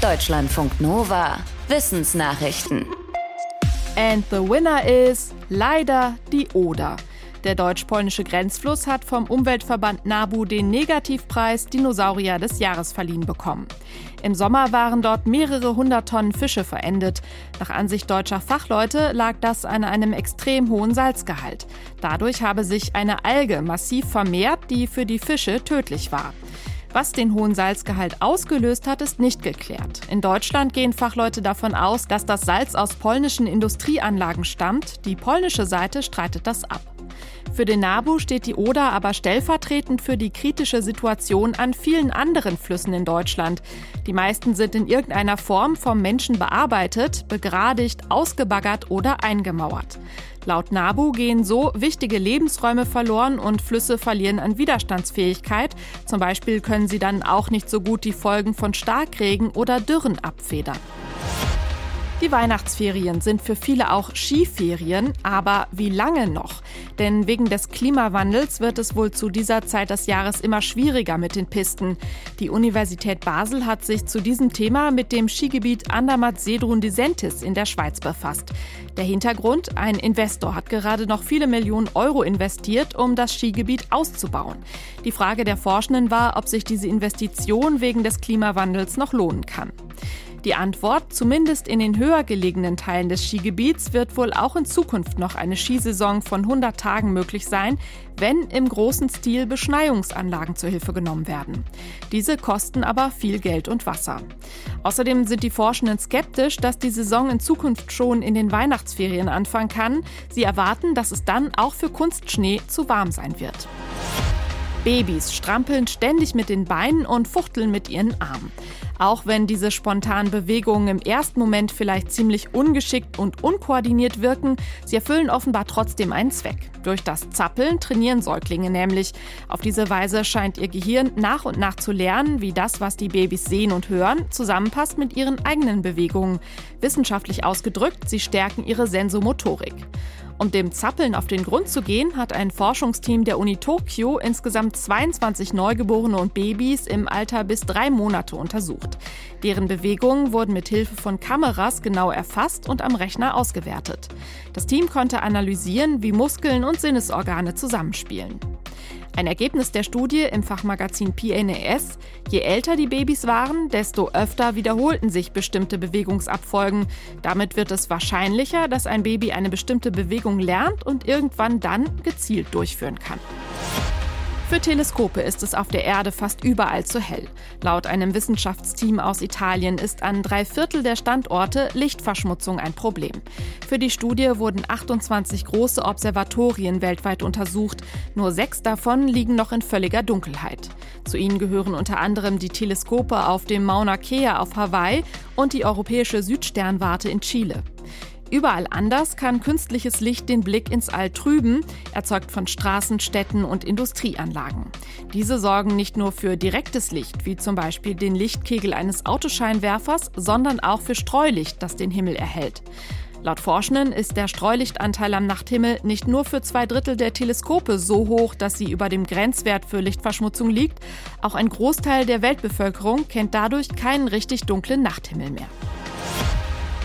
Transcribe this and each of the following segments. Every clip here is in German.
Deutschlandfunk Nova. Wissensnachrichten. And the winner is leider die Oder. Der deutsch-polnische Grenzfluss hat vom Umweltverband NABU den Negativpreis Dinosaurier des Jahres verliehen bekommen. Im Sommer waren dort mehrere hundert Tonnen Fische verendet. Nach Ansicht deutscher Fachleute lag das an einem extrem hohen Salzgehalt. Dadurch habe sich eine Alge massiv vermehrt, die für die Fische tödlich war. Was den hohen Salzgehalt ausgelöst hat, ist nicht geklärt. In Deutschland gehen Fachleute davon aus, dass das Salz aus polnischen Industrieanlagen stammt. Die polnische Seite streitet das ab. Für den NABU steht die Oder aber stellvertretend für die kritische Situation an vielen anderen Flüssen in Deutschland. Die meisten sind in irgendeiner Form vom Menschen bearbeitet, begradigt, ausgebaggert oder eingemauert. Laut NABU gehen so wichtige Lebensräume verloren und Flüsse verlieren an Widerstandsfähigkeit. Zum Beispiel können sie dann auch nicht so gut die Folgen von Starkregen oder Dürren abfedern. Die Weihnachtsferien sind für viele auch Skiferien, aber wie lange noch? Denn wegen des Klimawandels wird es wohl zu dieser Zeit des Jahres immer schwieriger mit den Pisten. Die Universität Basel hat sich zu diesem Thema mit dem Skigebiet Andermatt-Sedrun-Disentis in der Schweiz befasst. Der Hintergrund, ein Investor hat gerade noch viele Millionen Euro investiert, um das Skigebiet auszubauen. Die Frage der Forschenden war, ob sich diese Investition wegen des Klimawandels noch lohnen kann. Die Antwort, zumindest in den höher gelegenen Teilen des Skigebiets, wird wohl auch in Zukunft noch eine Skisaison von 100 Tagen möglich sein, wenn im großen Stil Beschneiungsanlagen zur Hilfe genommen werden. Diese kosten aber viel Geld und Wasser. Außerdem sind die Forschenden skeptisch, dass die Saison in Zukunft schon in den Weihnachtsferien anfangen kann. Sie erwarten, dass es dann auch für Kunstschnee zu warm sein wird. Babys strampeln ständig mit den Beinen und fuchteln mit ihren Armen. Auch wenn diese spontanen Bewegungen im ersten Moment vielleicht ziemlich ungeschickt und unkoordiniert wirken, sie erfüllen offenbar trotzdem einen Zweck. Durch das Zappeln trainieren Säuglinge nämlich. Auf diese Weise scheint ihr Gehirn nach und nach zu lernen, wie das, was die Babys sehen und hören, zusammenpasst mit ihren eigenen Bewegungen. Wissenschaftlich ausgedrückt, sie stärken ihre Sensomotorik. Um dem Zappeln auf den Grund zu gehen, hat ein Forschungsteam der Uni Tokio insgesamt 22 Neugeborene und Babys im Alter bis drei Monate untersucht. Deren Bewegungen wurden mit Hilfe von Kameras genau erfasst und am Rechner ausgewertet. Das Team konnte analysieren, wie Muskeln und Sinnesorgane zusammenspielen. Ein Ergebnis der Studie im Fachmagazin PNAS, je älter die Babys waren, desto öfter wiederholten sich bestimmte Bewegungsabfolgen. Damit wird es wahrscheinlicher, dass ein Baby eine bestimmte Bewegung lernt und irgendwann dann gezielt durchführen kann. Für Teleskope ist es auf der Erde fast überall zu hell. Laut einem Wissenschaftsteam aus Italien ist an drei Viertel der Standorte Lichtverschmutzung ein Problem. Für die Studie wurden 28 große Observatorien weltweit untersucht. Nur sechs davon liegen noch in völliger Dunkelheit. Zu ihnen gehören unter anderem die Teleskope auf dem Mauna Kea auf Hawaii und die Europäische Südsternwarte in Chile. Überall anders kann künstliches Licht den Blick ins All trüben, erzeugt von Straßen, Städten und Industrieanlagen. Diese sorgen nicht nur für direktes Licht, wie zum Beispiel den Lichtkegel eines Autoscheinwerfers, sondern auch für Streulicht, das den Himmel erhält. Laut Forschenden ist der Streulichtanteil am Nachthimmel nicht nur für zwei Drittel der Teleskope so hoch, dass sie über dem Grenzwert für Lichtverschmutzung liegt, auch ein Großteil der Weltbevölkerung kennt dadurch keinen richtig dunklen Nachthimmel mehr.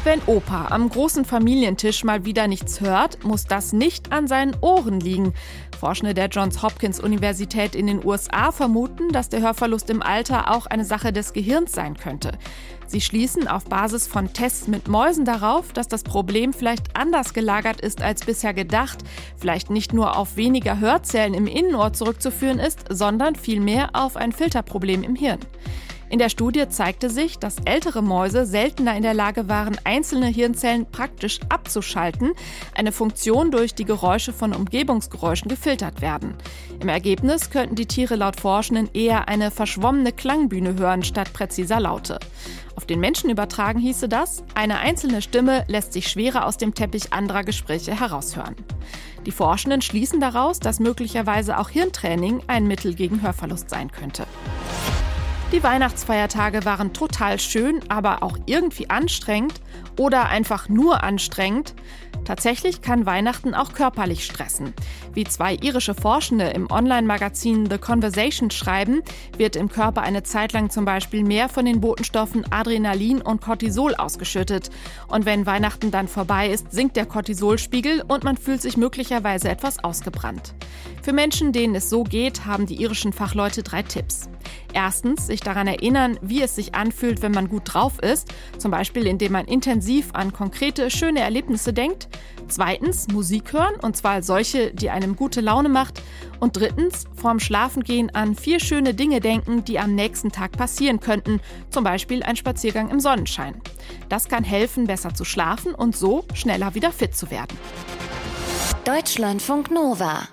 Wenn Opa am großen Familientisch mal wieder nichts hört, muss das nicht an seinen Ohren liegen. Forschende der Johns Hopkins Universität in den USA vermuten, dass der Hörverlust im Alter auch eine Sache des Gehirns sein könnte. Sie schließen auf Basis von Tests mit Mäusen darauf, dass das Problem vielleicht anders gelagert ist als bisher gedacht, vielleicht nicht nur auf weniger Hörzellen im Innenohr zurückzuführen ist, sondern vielmehr auf ein Filterproblem im Hirn. In der Studie zeigte sich, dass ältere Mäuse seltener in der Lage waren, einzelne Hirnzellen praktisch abzuschalten, eine Funktion durch die Geräusche von Umgebungsgeräuschen gefiltert werden. Im Ergebnis könnten die Tiere laut Forschenden eher eine verschwommene Klangbühne hören statt präziser Laute. Auf den Menschen übertragen hieße das, eine einzelne Stimme lässt sich schwerer aus dem Teppich anderer Gespräche heraushören. Die Forschenden schließen daraus, dass möglicherweise auch Hirntraining ein Mittel gegen Hörverlust sein könnte. Die Weihnachtsfeiertage waren total schön, aber auch irgendwie anstrengend oder einfach nur anstrengend. Tatsächlich kann Weihnachten auch körperlich stressen. Wie zwei irische Forschende im Online-Magazin The Conversation schreiben, wird im Körper eine Zeit lang zum Beispiel mehr von den Botenstoffen Adrenalin und Cortisol ausgeschüttet. Und wenn Weihnachten dann vorbei ist, sinkt der Cortisolspiegel und man fühlt sich möglicherweise etwas ausgebrannt. Für Menschen, denen es so geht, haben die irischen Fachleute drei Tipps. Erstens, sich daran erinnern, wie es sich anfühlt, wenn man gut drauf ist, zum Beispiel indem man intensiv an konkrete, schöne Erlebnisse denkt. Zweitens, Musik hören, und zwar solche, die einem gute Laune macht. Und drittens, vorm Schlafengehen an vier schöne Dinge denken, die am nächsten Tag passieren könnten, zum Beispiel ein Spaziergang im Sonnenschein. Das kann helfen, besser zu schlafen und so schneller wieder fit zu werden. Deutschlandfunk Nova